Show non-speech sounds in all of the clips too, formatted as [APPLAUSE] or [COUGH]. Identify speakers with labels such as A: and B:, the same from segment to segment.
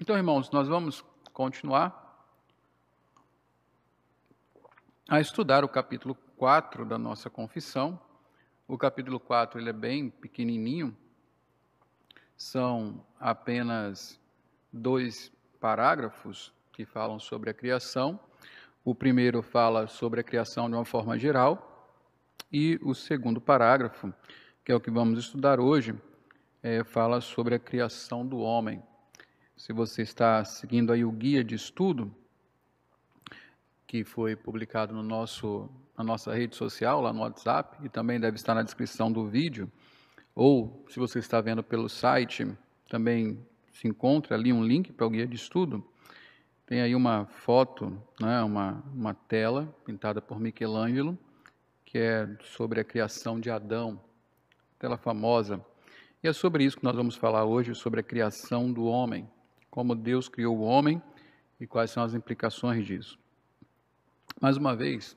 A: Então, irmãos, nós vamos continuar a estudar o capítulo 4 da nossa confissão. O capítulo 4 ele é bem pequenininho, são apenas dois parágrafos que falam sobre a criação. O primeiro fala sobre a criação de uma forma geral, e o segundo parágrafo, que é o que vamos estudar hoje, é, fala sobre a criação do homem. Se você está seguindo aí o guia de estudo, que foi publicado no nosso, na nossa rede social, lá no WhatsApp, e também deve estar na descrição do vídeo, ou se você está vendo pelo site, também se encontra ali um link para o guia de estudo. Tem aí uma foto, né, uma, uma tela pintada por Michelangelo, que é sobre a criação de Adão, tela famosa. E é sobre isso que nós vamos falar hoje, sobre a criação do homem, como Deus criou o homem e quais são as implicações disso. Mais uma vez,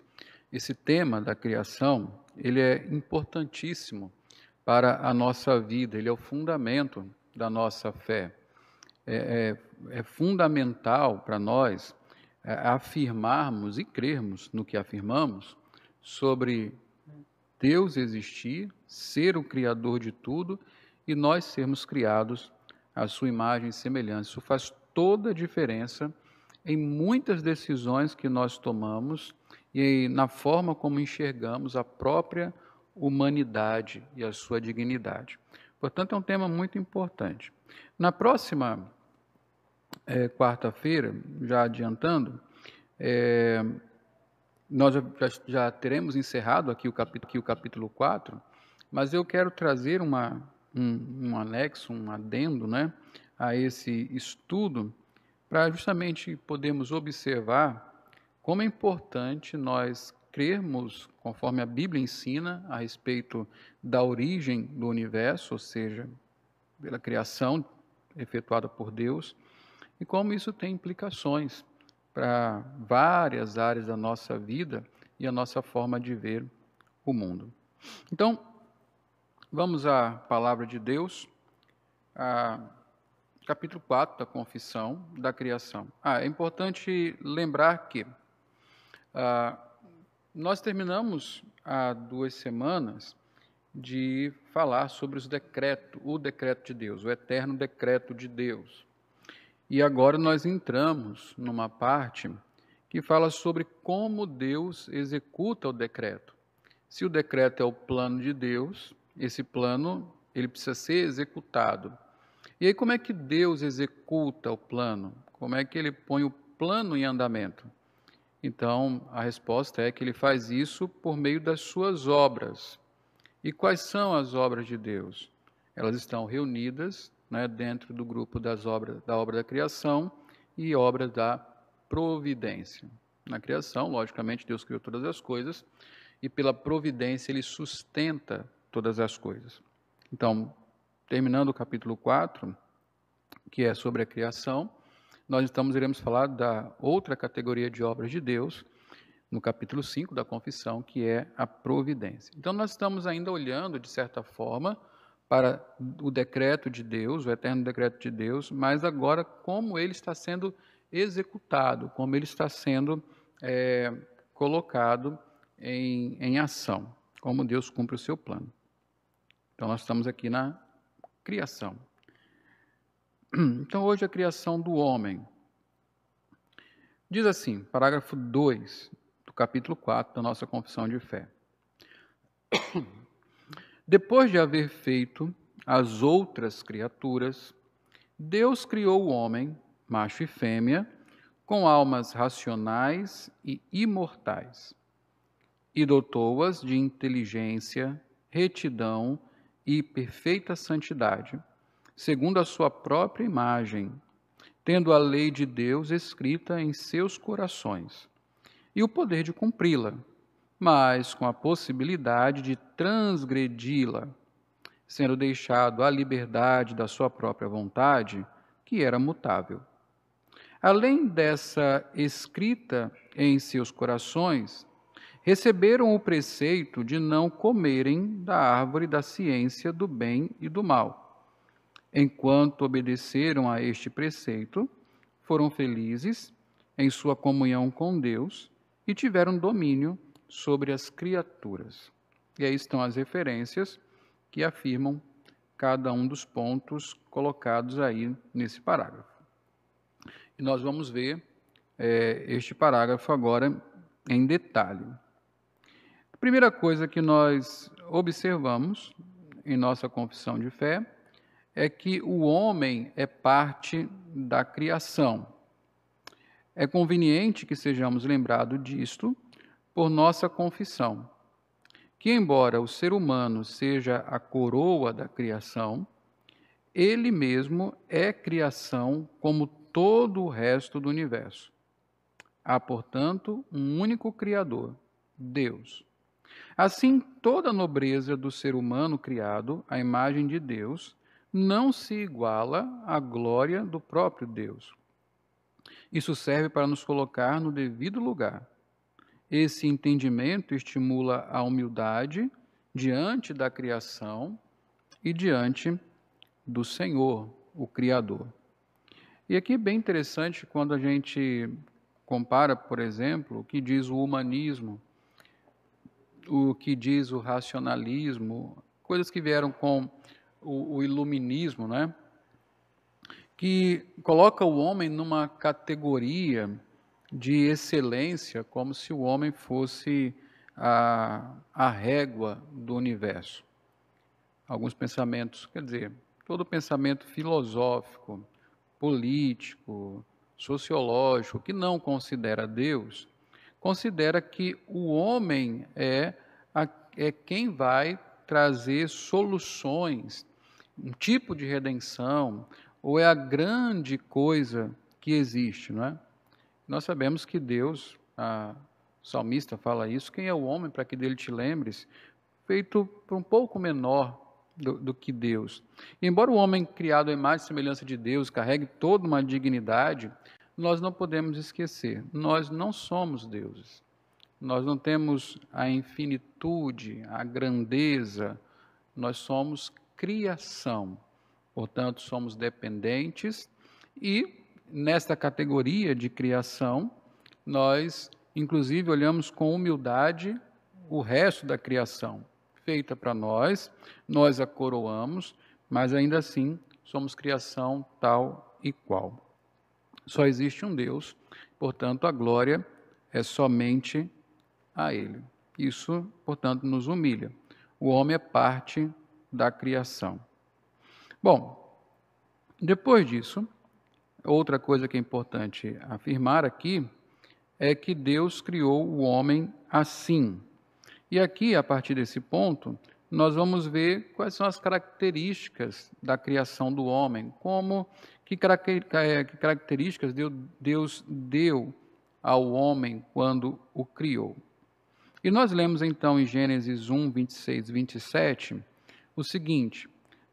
A: esse tema da criação, ele é importantíssimo para a nossa vida, ele é o fundamento da nossa fé. É, é, é fundamental para nós é, afirmarmos e crermos no que afirmamos sobre Deus existir, ser o Criador de tudo e nós sermos criados à sua imagem e semelhança. Isso faz toda a diferença em muitas decisões que nós tomamos e na forma como enxergamos a própria humanidade e a sua dignidade. Portanto, é um tema muito importante. Na próxima é, quarta-feira, já adiantando, é, nós já, já, teremos encerrado aqui o, capítulo, aqui o capítulo 4, mas eu quero trazer uma, um, um anexo, um adendo né, a esse estudo, para justamente podermos observar como é importante nós crermos, conforme a Bíblia ensina, a respeito da origem do universo, ou seja, pela criação efetuada por Deus, e como isso tem implicações para várias áreas da nossa vida e a nossa forma de ver o mundo. Então, vamos à palavra de Deus, capítulo 4 da confissão da criação. Ah, é importante lembrar que ah, nós terminamos há duas semanas de falar sobre os decretos, o decreto de Deus, o eterno decreto de Deus. E agora nós entramos numa parte que fala sobre como Deus executa o decreto. Se o decreto é o plano de Deus, esse plano ele precisa ser executado. E aí como é que Deus executa o plano? Como é que ele põe o plano em andamento? Então, a resposta é que ele faz isso por meio das suas obras. E quais são as obras de Deus? Elas estão reunidas né, dentro do grupo das obras da obra da criação e obra da providência. Na criação, logicamente, Deus criou todas as coisas e pela providência ele sustenta todas as coisas. Então, terminando o capítulo 4, que é sobre a criação, nós estamos iremos falar da outra categoria de obras de Deus, no capítulo 5 da confissão, que é a providência. Então, nós estamos ainda olhando, de certa forma, para o decreto de Deus, o eterno decreto de Deus, mas agora como ele está sendo executado, como ele está sendo é, colocado em, em ação, como Deus cumpre o seu plano. Então, nós estamos aqui na criação. [CLEARS THROAT] Então, hoje a criação do homem. Diz assim, parágrafo 2 capítulo 4 da nossa confissão de fé. [CLEARS THROAT] Depois de haver feito as outras criaturas, Deus criou o homem, macho e fêmea, com almas racionais e imortais, e dotou-as de inteligência, retidão e perfeita santidade, segundo a sua própria imagem, tendo a lei de Deus escrita em seus corações e o poder de cumpri-la, mas com a possibilidade de transgredi-la, sendo deixado à liberdade da sua própria vontade, que era mutável. Além dessa escrita em seus corações, receberam o preceito de não comerem da árvore da ciência do bem e do mal. enquanto obedeceram a este preceito, foram felizes em sua comunhão com Deus e tiveram domínio sobre as criaturas. E aí estão as referências que afirmam cada um dos pontos colocados aí nesse parágrafo. E nós vamos ver é, este parágrafo agora em detalhe. A primeira coisa que nós observamos em nossa confissão de fé é que o homem é parte da criação. É conveniente que sejamos lembrados disto por nossa confissão, que, embora o ser humano seja a coroa da criação, ele mesmo é criação como todo o resto do universo. Há, portanto, um único Criador, Deus. Assim, toda a nobreza do ser humano criado à imagem de Deus não se iguala à glória do próprio Deus. Isso serve para nos colocar no devido lugar. Esse entendimento estimula a humildade diante da criação e diante do Senhor, o Criador. E aqui é bem interessante quando a gente compara, por exemplo, o que diz o humanismo, o que diz o racionalismo, coisas que vieram com o, o iluminismo, né? que coloca o homem numa categoria de excelência, como se o homem fosse a, a régua do universo. Alguns pensamentos, quer dizer, todo pensamento filosófico, político, sociológico que não considera Deus, considera que o homem é, a, é quem vai trazer soluções, um tipo de redenção, ou é a grande coisa que existe, não é? Nós sabemos que Deus, a salmista fala isso, quem é o homem para que dele te lembres, feito por um pouco menor do, do, que Deus. E embora o homem criado à imagem e semelhança de Deus carregue toda uma dignidade, nós não podemos esquecer, nós não somos deuses. Nós não temos a infinitude, a grandeza, nós somos criação. Portanto, somos dependentes e nesta categoria de criação, nós inclusive olhamos com humildade o resto da criação feita para nós, nós a coroamos, mas ainda assim somos criação tal e qual. Só existe um Deus, portanto, a glória é somente a Ele. Isso, portanto, nos humilha. O homem é parte da criação. Bom, depois disso, outra coisa que é importante afirmar aqui é que Deus criou o homem assim. E aqui, a partir desse ponto, nós vamos ver quais são as características da criação do homem, como que, é, características Deus deu ao homem quando o criou. E nós lemos então em Gênesis 1, 26 e 27 o seguinte: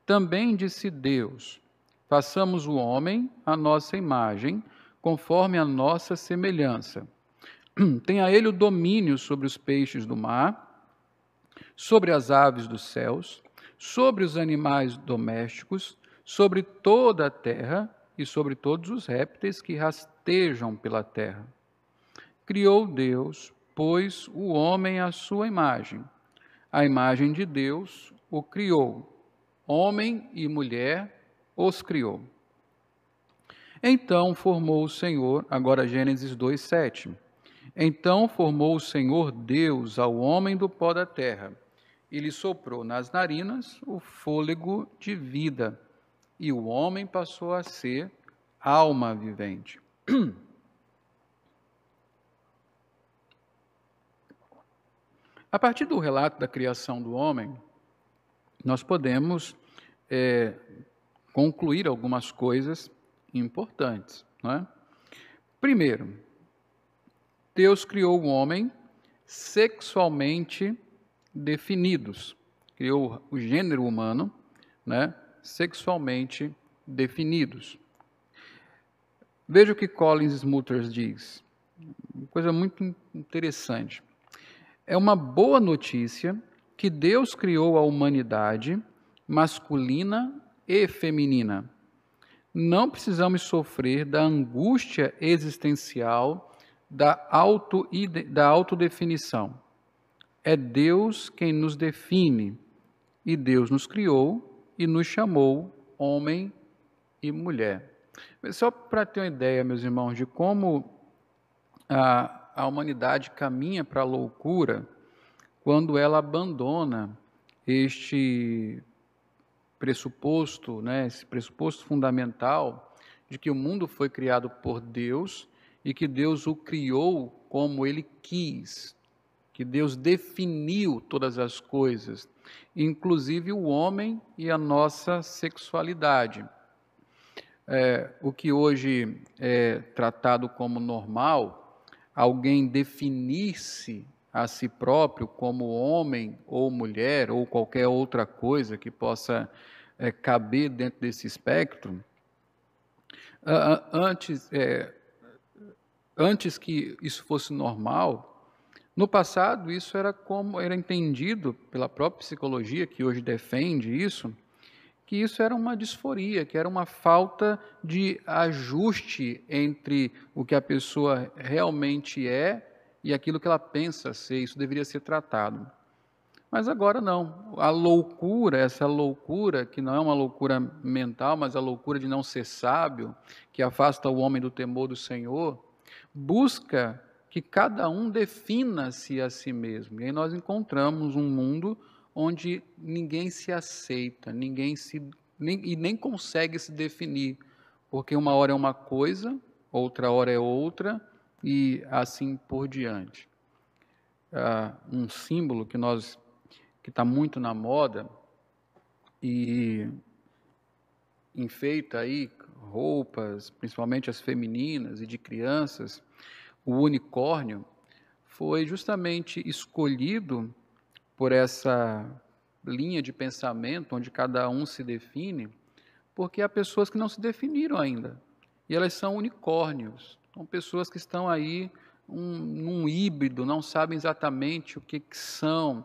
A: Também disse Deus: Façamos o homem à nossa imagem, conforme a nossa semelhança. [CLEARS THROAT] Tenha ele o domínio sobre os peixes do mar, sobre as aves dos céus, sobre os animais domésticos, sobre toda a terra e sobre todos os répteis que rastejam pela terra. Criou Deus, pois, o homem à sua imagem. A imagem de Deus o criou. Homem e mulher os criou. Então formou o Senhor, agora Gênesis 2:7. Então formou o Senhor Deus ao homem do pó da terra, e lhe soprou nas narinas o fôlego de vida, e o homem passou a ser alma vivente. A partir do relato da criação do homem, nós podemos é, concluir algumas coisas importantes. É? Primeiro, Deus criou o homem sexualmente definidos, criou o gênero humano, né, sexualmente definidos. Veja o que Collins Smulders diz, uma coisa muito interessante. É uma boa notícia que Deus criou a humanidade masculina e feminina. Não precisamos sofrer da angústia existencial da, auto, da autodefinição. É Deus quem nos define, e Deus nos criou e nos chamou homem e mulher. Só para ter uma ideia, meus irmãos, de como a, a humanidade caminha para a loucura quando ela abandona este pressuposto, né, esse pressuposto fundamental de que o mundo foi criado por Deus e que Deus o criou como ele quis, que Deus definiu todas as coisas, inclusive o homem e a nossa sexualidade. É, o que hoje é tratado como normal, alguém definir-se a si próprio como homem ou mulher ou qualquer outra coisa que possa é, caber dentro desse espectro, antes, é, antes que isso fosse normal, no passado isso era como era entendido pela própria psicologia que hoje defende isso, que isso era uma disforia, que era uma falta de ajuste entre o que a pessoa realmente é e aquilo que ela pensa ser, isso deveria ser tratado. Mas agora não. A loucura, essa loucura, que não é uma loucura mental, mas a loucura de não ser sábio, que afasta o homem do temor do Senhor, busca que cada um defina-se a si mesmo. E aí nós encontramos um mundo onde ninguém se aceita, ninguém se nem, e nem consegue se definir, porque uma hora é uma coisa, outra hora é outra, e assim por diante. Uh, um símbolo que nós que está muito na moda e enfeita aí roupas, principalmente as femininas e de crianças, o unicórnio foi justamente escolhido por essa linha de pensamento onde cada um se define, porque há pessoas que não se definiram ainda e elas são unicórnios. São pessoas que estão aí um, num híbrido, não sabem exatamente o que, que são.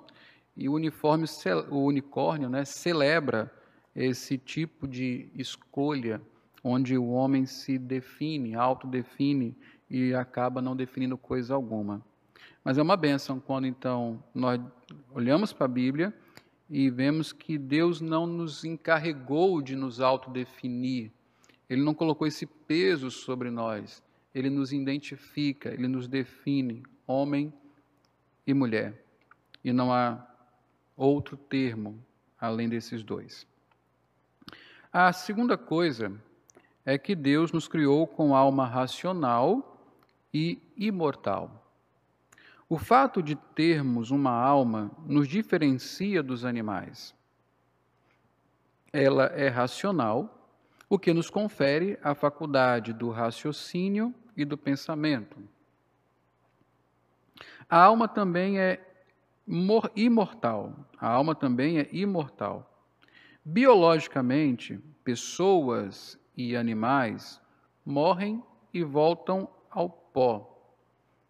A: E o, uniforme, o unicórnio né, celebra esse tipo de escolha, onde o homem se define, autodefine e acaba não definindo coisa alguma. Mas é uma benção quando então nós olhamos para a Bíblia e vemos que Deus não nos encarregou de nos autodefinir, Ele não colocou esse peso sobre nós ele nos identifica, ele nos define, homem e mulher. E não há outro termo além desses dois. A segunda coisa é que Deus nos criou com alma racional e imortal. O fato de termos uma alma nos diferencia dos animais. Ela é racional, o que nos confere a faculdade do raciocínio e do pensamento. A alma também é imortal. A alma também é imortal. Biologicamente, pessoas e animais morrem e voltam ao pó.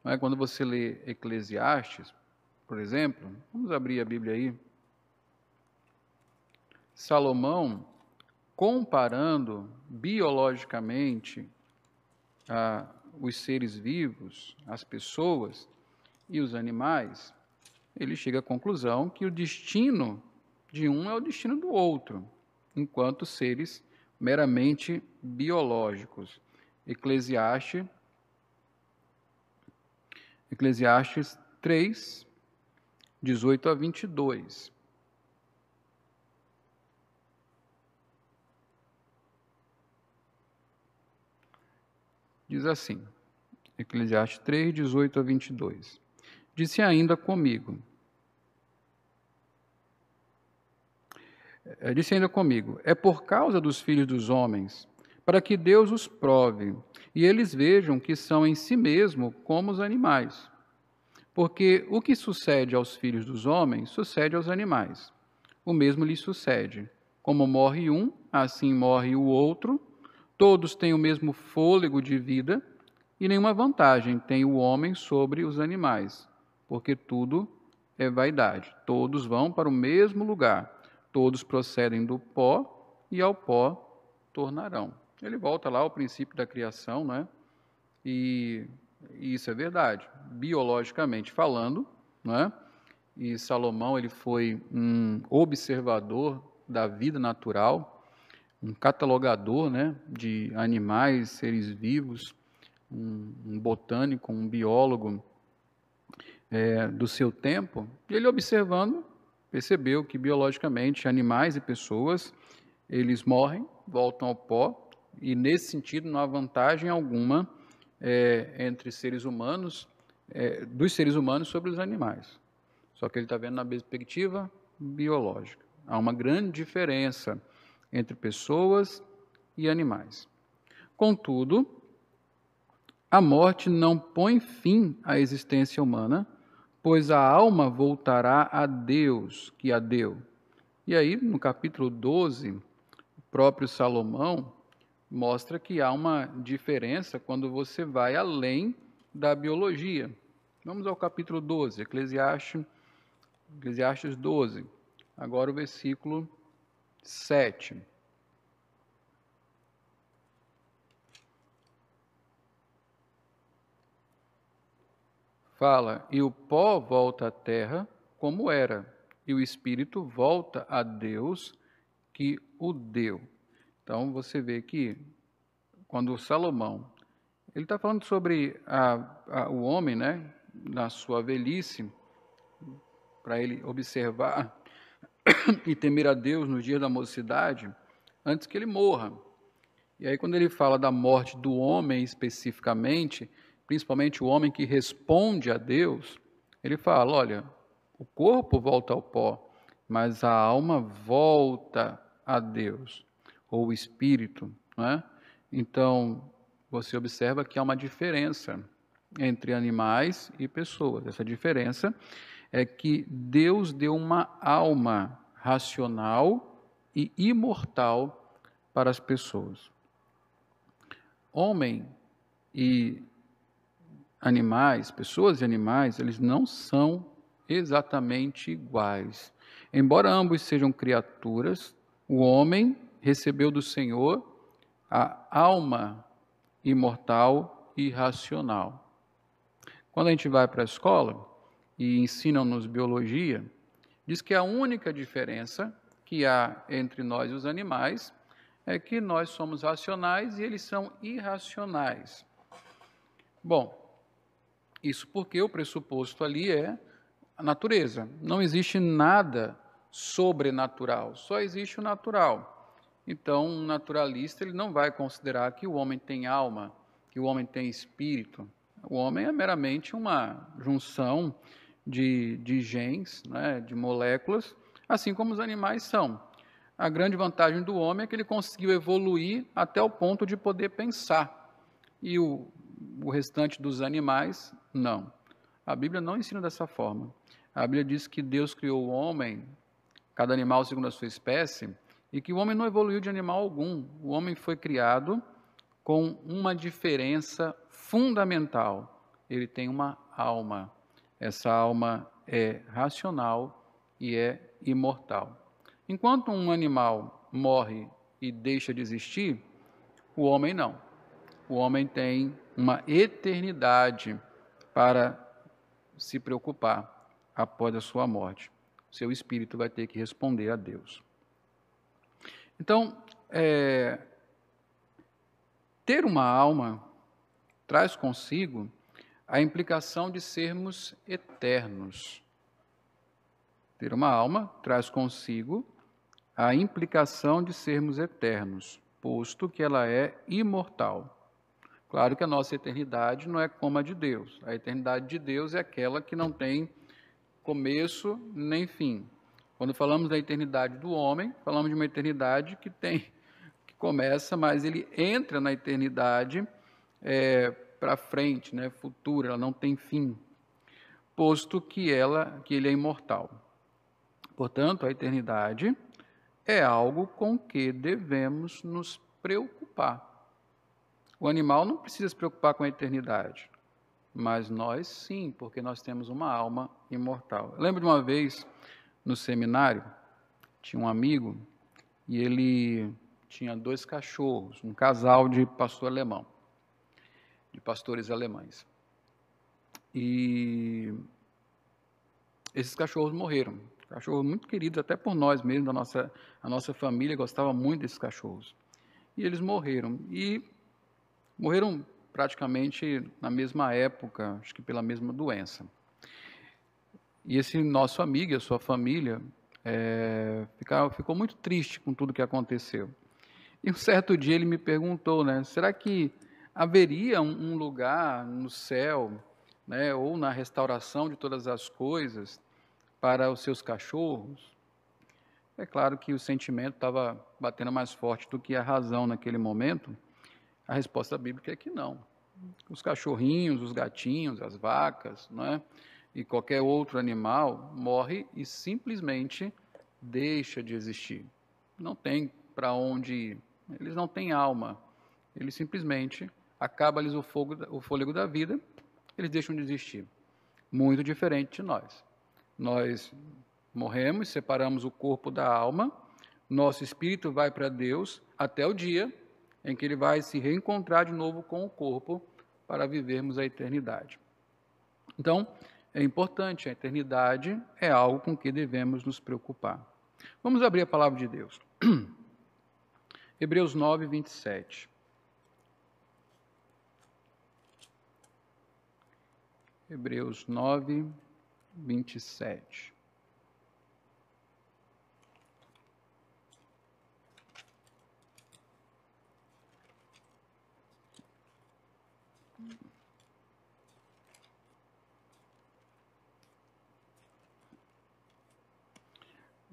A: Não é? Quando você lê Eclesiastes, por exemplo, vamos abrir a Bíblia aí. Salomão, comparando biologicamente a os seres vivos, as pessoas e os animais, ele chega à conclusão que o destino de um é o destino do outro, enquanto seres meramente biológicos. Eclesiastes, Eclesiastes 3, 18 a 22. Diz assim, Eclesiastes 3, 18 a 22. Disse ainda comigo, é, disse ainda comigo, é por causa dos filhos dos homens, para que Deus os prove, e eles vejam que são em si mesmo como os animais. Porque o que sucede aos filhos dos homens, sucede aos animais. O mesmo lhes sucede. Como morre um, assim morre o outro, Todos têm o mesmo fôlego de vida e nenhuma vantagem tem o homem sobre os animais, porque tudo é vaidade. Todos vão para o mesmo lugar, todos procedem do pó e ao pó tornarão. Ele volta lá ao princípio da criação, né? E, e isso é verdade, biologicamente falando, né? E Salomão ele foi um observador da vida natural, um catalogador, né, de animais, seres vivos, um, um botânico, um biólogo é, do seu tempo. E ele observando percebeu que biologicamente animais e pessoas eles morrem, voltam ao pó e nesse sentido não há vantagem alguma é, entre seres humanos é, dos seres humanos sobre os animais. Só que ele está vendo na perspectiva biológica. Há uma grande diferença entre pessoas e animais. Contudo, a morte não põe fim à existência humana, pois a alma voltará a Deus que a deu. E aí, no capítulo 12, o próprio Salomão mostra que há uma diferença quando você vai além da biologia. Vamos ao capítulo 12, Eclesiastes, Eclesiastes 12, agora o versículo 7. Fala, e o pó volta à terra como era, e o espírito volta a Deus que o deu. Então você vê que quando Salomão ele está falando sobre a, a, o homem, né, na sua velhice, para ele observar e temer a Deus no dia da mocidade, antes que ele morra. E aí, quando ele fala da morte do homem especificamente, principalmente o homem que responde a Deus, ele fala: olha, o corpo volta ao pó, mas a alma volta a Deus ou espírito. Né? Então, você observa que há uma diferença entre animais e pessoas. Essa diferença é que Deus deu uma alma racional e imortal para as pessoas. Homem e animais, pessoas e animais, eles não são exatamente iguais. Embora ambos sejam criaturas, o homem recebeu do Senhor a alma imortal e racional. Quando a gente vai para a escola e ensinam-nos biologia, diz que a única diferença que há entre nós e os animais é que nós somos racionais e eles são irracionais. Bom, isso porque o pressuposto ali é a natureza. Não existe nada sobrenatural, só existe o natural. Então, um naturalista ele não vai considerar que o homem tem alma, que o homem tem espírito. O homem é meramente uma junção de, de genes, né, de moléculas, assim como os animais são. A grande vantagem do homem é que ele conseguiu evoluir até o ponto de poder pensar. E o, o restante dos animais, não. A Bíblia não ensina dessa forma. A Bíblia diz que Deus criou o homem, cada animal segundo a sua espécie, e que o homem não evoluiu de animal algum. O homem foi criado com uma diferença fundamental. Ele tem uma alma. Essa alma é racional e é imortal. Enquanto um animal morre e deixa de existir, o homem não. O homem tem uma eternidade para se preocupar após a sua morte. Seu espírito vai ter que responder a Deus. Então, é, ter uma alma traz consigo a implicação de sermos eternos. Ter uma alma traz consigo a implicação de sermos eternos, posto que ela é imortal. Claro que a nossa eternidade não é como a de Deus. A eternidade de Deus é aquela que não tem começo nem fim. Quando falamos da eternidade do homem, falamos de uma eternidade que tem, que começa, mas ele entra na eternidade é, para frente, né, futura, ela não tem fim, posto que ela, que ele é imortal. Portanto, a eternidade é algo com que devemos nos preocupar. O animal não precisa se preocupar com a eternidade, mas nós sim, porque nós temos uma alma imortal. Eu lembro de uma vez no seminário, tinha um amigo e ele tinha dois cachorros, um casal de pastor alemão, de pastores alemães. E esses cachorros morreram. Cachorros muito queridos, até por nós mesmos, a nossa, a nossa família gostava muito desses cachorros. E eles morreram. E morreram praticamente na mesma época, acho que pela mesma doença. E esse nosso amigo a sua família é, ficou, ficou muito triste com tudo que aconteceu. E um certo dia ele me perguntou, né, será que haveria um, um lugar no céu, né, ou na restauração de todas as coisas para os seus cachorros? É claro que o sentimento estava batendo mais forte do que a razão naquele momento. A resposta bíblica é que não. Os cachorrinhos, os gatinhos, as vacas, não é? E qualquer outro animal morre e simplesmente deixa de existir. Não tem para onde ir. Eles não têm alma. Eles simplesmente acaba-lhes o, o fôlego da vida, eles deixam de existir. Muito diferente de nós. Nós morremos, separamos o corpo da alma, nosso espírito vai para Deus até o dia em que ele vai se reencontrar de novo com o corpo para vivermos a eternidade. Então, é importante, a eternidade é algo com que devemos nos preocupar. Vamos abrir a palavra de Deus. [CLEARS THROAT] Hebreus 9, 27. Hebreus 9, 27.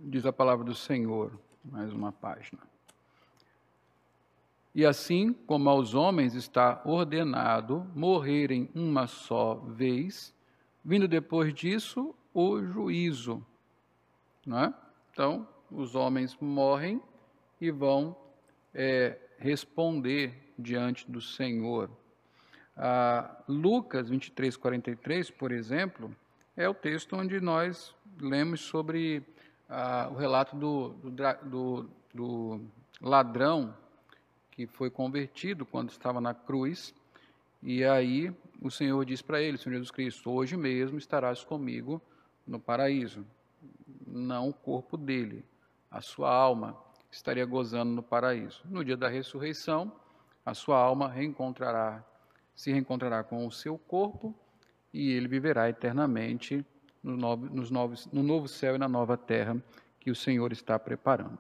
A: Diz a palavra do Senhor, mais uma página. E assim como aos homens está ordenado morrerem uma só vez, vindo depois disso o juízo. É? Então, os homens morrem e vão é, responder diante do Senhor. Ah, Lucas 23, 43, por exemplo, é o texto onde nós lemos sobre ah, o relato do, do, do, ladrão que foi convertido quando estava na cruz. E aí o Senhor diz para ele, Senhor Jesus Cristo, hoje mesmo estarás comigo no paraíso. Não o corpo dele, a sua alma estaria gozando no paraíso. No dia da ressurreição, a sua alma reencontrará, se reencontrará com o seu corpo e ele viverá eternamente no novo, nos novos, no novo céu e na nova terra que o Senhor está preparando.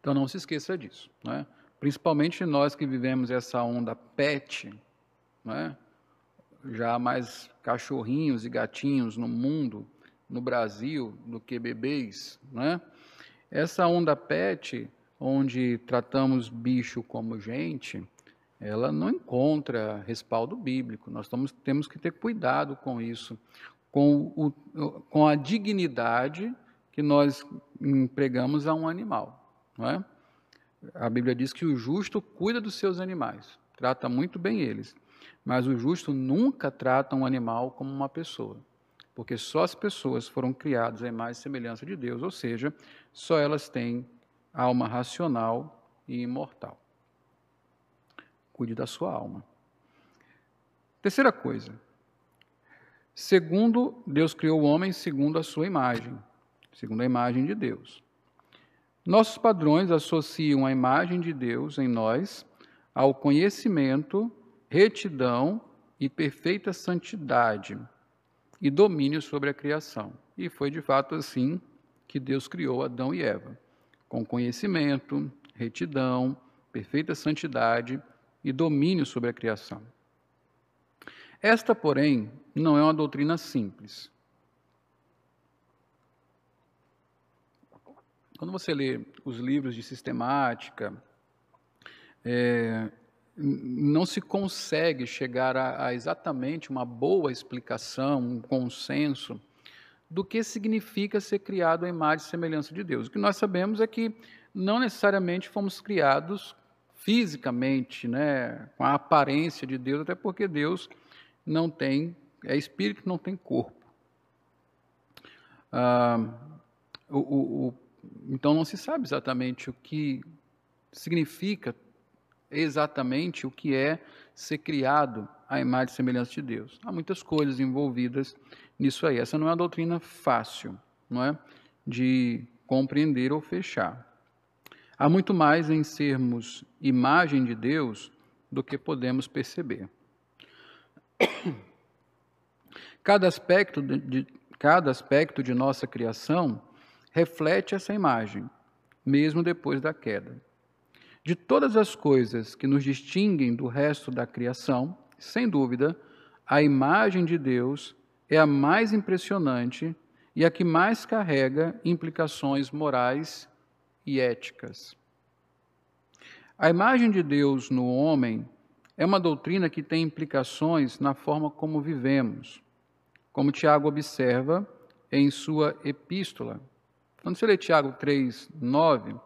A: Então não se esqueça disso, né? principalmente nós que vivemos essa onda pet, né? já mais cachorrinhos e gatinhos no mundo, no Brasil, do que bebês. Né? Essa onda pet, onde tratamos bicho como gente, ela não encontra respaldo bíblico. Nós estamos, temos que ter cuidado com isso com, o, com a dignidade que nós empregamos a um animal. Não é? A Bíblia diz que o justo cuida dos seus animais, trata muito bem eles, mas o justo nunca trata um animal como uma pessoa, porque só as pessoas foram criadas à imagem e semelhança de Deus, ou seja, só elas têm alma racional e imortal. Cuide da sua alma. Terceira coisa, Segundo, Deus criou o homem segundo a sua imagem, segundo a imagem de Deus. Nossos padrões associam a imagem de Deus em nós ao conhecimento, retidão e perfeita santidade e domínio sobre a criação. E foi de fato assim que Deus criou Adão e Eva, com conhecimento, retidão, perfeita santidade e domínio sobre a criação. Esta, porém, não é uma doutrina simples. Quando você lê os livros de sistemática, é, não se consegue chegar a, a, exatamente uma boa explicação, um consenso do que significa ser criado à imagem e semelhança de Deus. O que nós sabemos é que não necessariamente fomos criados fisicamente, né, com a aparência de Deus, até porque Deus não tem, é espírito que não tem corpo. Ah, o, o, o, então não se sabe exatamente o que significa exatamente o que é ser criado à imagem e semelhança de Deus. Há muitas coisas envolvidas nisso aí. Essa não é uma doutrina fácil, não é? De compreender ou fechar. Há muito mais em sermos imagem de Deus do que podemos perceber. Cada aspecto de, de, cada aspecto de nossa criação reflete essa imagem, mesmo depois da queda. De todas as coisas que nos distinguem do resto da criação, sem dúvida, a imagem de Deus é a mais impressionante e a que mais carrega implicações morais e éticas. A imagem de Deus no homem é uma doutrina que tem implicações na forma como vivemos, como Tiago observa em sua epístola. Quando você lê Tiago 3, 9,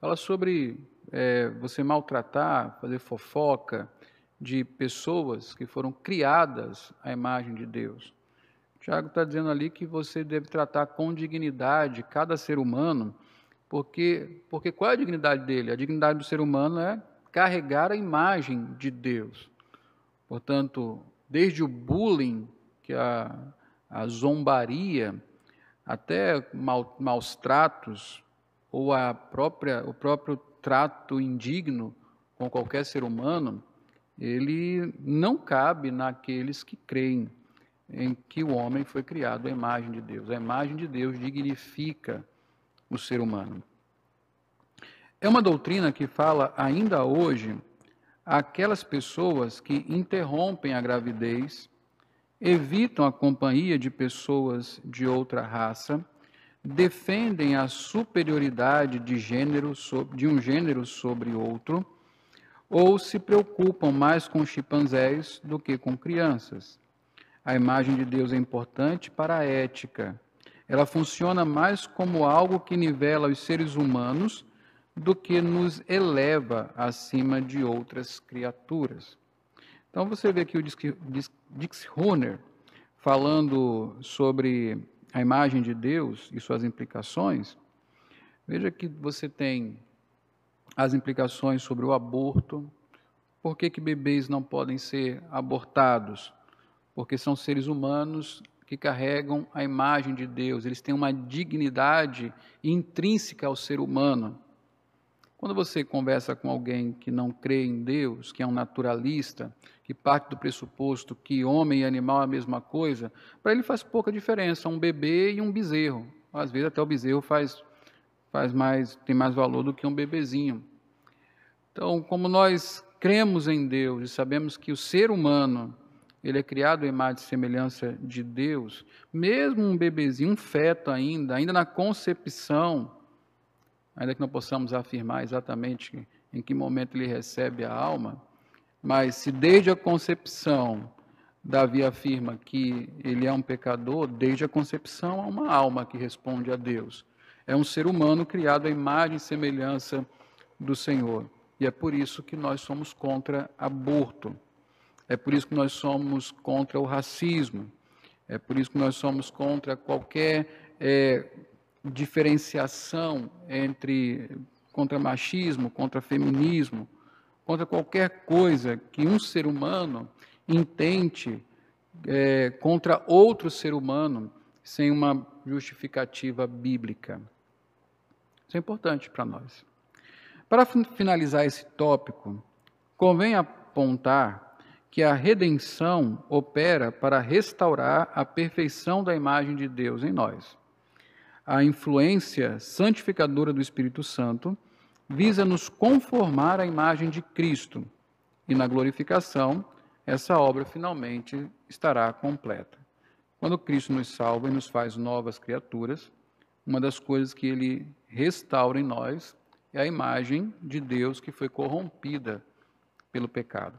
A: fala sobre é, você maltratar, fazer fofoca de pessoas que foram criadas à imagem de Deus. Tiago está dizendo ali que você deve tratar com dignidade cada ser humano, porque, porque qual é a dignidade dele? A dignidade do ser humano é carregar a imagem de Deus. Portanto, desde o bullying, que a, a zombaria, até mal, maus tratos, ou a própria, o próprio trato indigno com qualquer ser humano, ele não cabe naqueles que creem em que o homem foi criado à imagem de Deus. A imagem de Deus dignifica o ser humano. É uma doutrina que fala ainda hoje àquelas pessoas que interrompem a gravidez, evitam a companhia de pessoas de outra raça, defendem a superioridade de, gênero, de um gênero sobre outro, ou se preocupam mais com chimpanzés do que com crianças. A imagem de Deus é importante para a ética. Ela funciona mais como algo que nivela os seres humanos do que nos eleva acima de outras criaturas. Então você vê aqui o Dix Hunner falando sobre a imagem de Deus e suas implicações. Veja que você tem as implicações sobre o aborto. Por que, que bebês não podem ser abortados? porque são seres humanos que carregam a imagem de Deus, eles têm uma dignidade intrínseca ao ser humano. Quando você conversa com alguém que não crê em Deus, que é um naturalista, que parte do pressuposto que homem e animal é a mesma coisa, para ele faz pouca diferença um bebê e um bezerro. Às vezes até o bezerro faz, faz mais, tem mais valor do que um bebezinho. Então, como nós cremos em Deus e sabemos que o ser humano ele é criado em imagem e semelhança de Deus, mesmo um bebezinho, um feto ainda, ainda na concepção, ainda que não possamos afirmar exatamente em que momento ele recebe a alma, mas se desde a concepção Davi afirma que ele é um pecador, desde a concepção há uma alma que responde a Deus. É um ser humano criado à imagem e semelhança do Senhor. E é por isso que nós somos contra aborto. É por isso que nós somos contra o racismo. É por isso que nós somos contra qualquer é, diferenciação entre contra machismo, contra feminismo, contra qualquer coisa que um ser humano intente é, contra outro ser humano sem uma justificativa bíblica. Isso é importante para nós. Para finalizar esse tópico, convém apontar que a redenção opera para restaurar a perfeição da imagem de Deus em nós. A influência santificadora do Espírito Santo visa nos conformar à imagem de Cristo, e na glorificação, essa obra finalmente estará completa. Quando Cristo nos salva e nos faz novas criaturas, uma das coisas que ele restaura em nós é a imagem de Deus que foi corrompida pelo pecado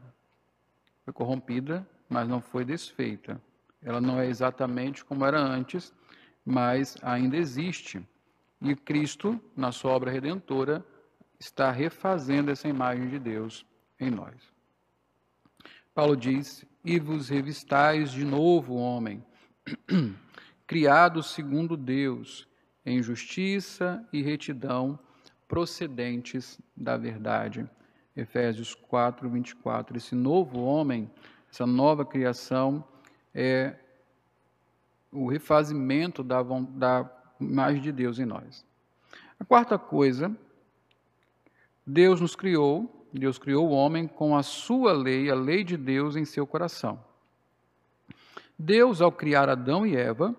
A: foi corrompida, mas não foi desfeita. Ela não é exatamente como era antes, mas ainda existe. E Cristo, na sua obra redentora, está refazendo essa imagem de Deus em nós. Paulo diz: E vos revistais de novo, homem, [CLEARS THROAT] criado segundo Deus, em justiça e retidão, procedentes da verdade. Efésios 4, 24. Esse novo homem, essa nova criação, é o refazimento da, da imagem de Deus em nós. A quarta coisa, Deus nos criou, Deus criou o homem com a sua lei, a lei de Deus em seu coração. Deus, ao criar Adão e Eva,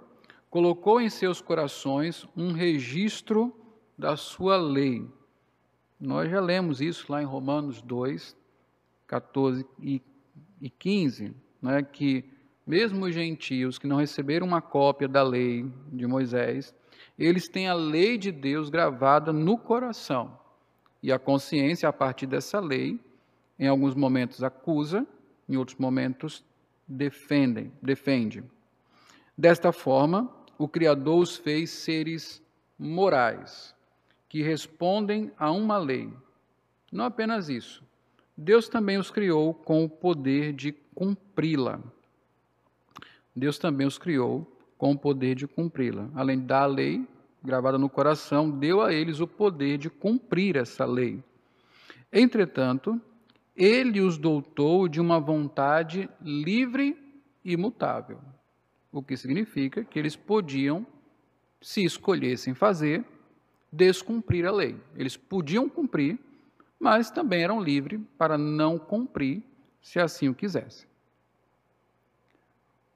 A: colocou em seus corações um registro da sua lei. Nós já lemos isso lá em Romanos 2, 14 e 15, né, que mesmo os gentios que não receberam uma cópia da lei de Moisés, eles têm a lei de Deus gravada no coração. E a consciência, a partir dessa lei, em alguns momentos acusa, em outros momentos defende. Desta forma, o Criador os fez seres morais, que respondem a uma lei. Não apenas isso, Deus também os criou com o poder de cumpri-la. Deus também os criou com o poder de cumpri-la. Além da lei gravada no coração, deu a eles o poder de cumprir essa lei. Entretanto, ele os doutou de uma vontade livre e mutável, o que significa que eles podiam, se escolhessem fazer, descumprir a lei. Eles podiam cumprir, mas também eram livres para não cumprir, se assim o quisessem.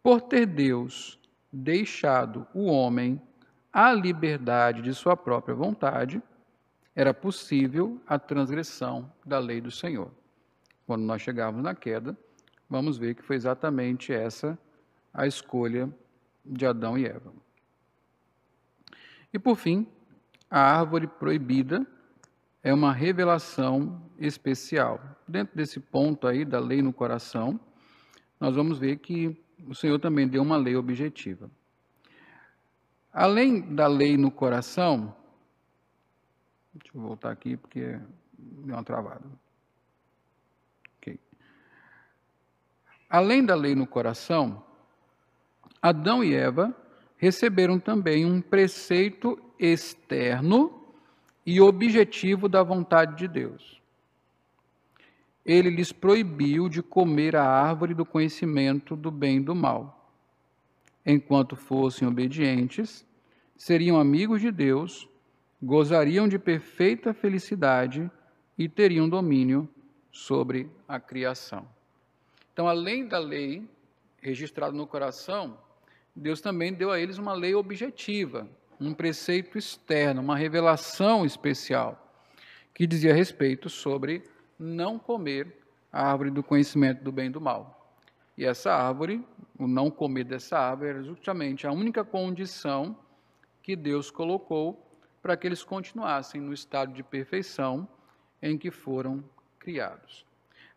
A: Por ter Deus deixado o homem à liberdade de sua própria vontade, era possível a transgressão da lei do Senhor. Quando nós chegarmos na queda, vamos ver que foi exatamente essa a escolha de Adão e Eva. E por fim, a árvore proibida é uma revelação especial. Dentro desse ponto aí da lei no coração, nós vamos ver que o Senhor também deu uma lei objetiva. Além da lei no coração, deixa eu voltar aqui porque deu uma travada. Okay. Além da lei no coração, Adão e Eva receberam também um preceito externo e objetivo da vontade de Deus ele lhes proibiu de comer a árvore do conhecimento do bem e do mal. Enquanto fossem obedientes, seriam amigos de Deus, gozariam de perfeita felicidade e teriam domínio sobre a criação. Então, além da lei registrada no coração, Deus também deu a eles uma lei objetiva, um preceito externo, uma revelação especial, que dizia respeito sobre não comer a árvore do conhecimento do bem e do mal. E essa árvore, o não comer dessa árvore, era justamente a única condição que Deus colocou para que eles continuassem no estado de perfeição em que foram criados.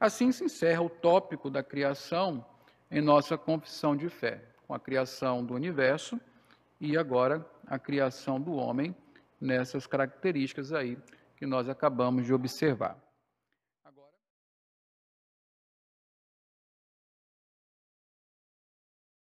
A: Assim se encerra o tópico da criação em nossa confissão de fé, com a criação do universo e agora a criação do homem nessas características aí que nós acabamos de observar.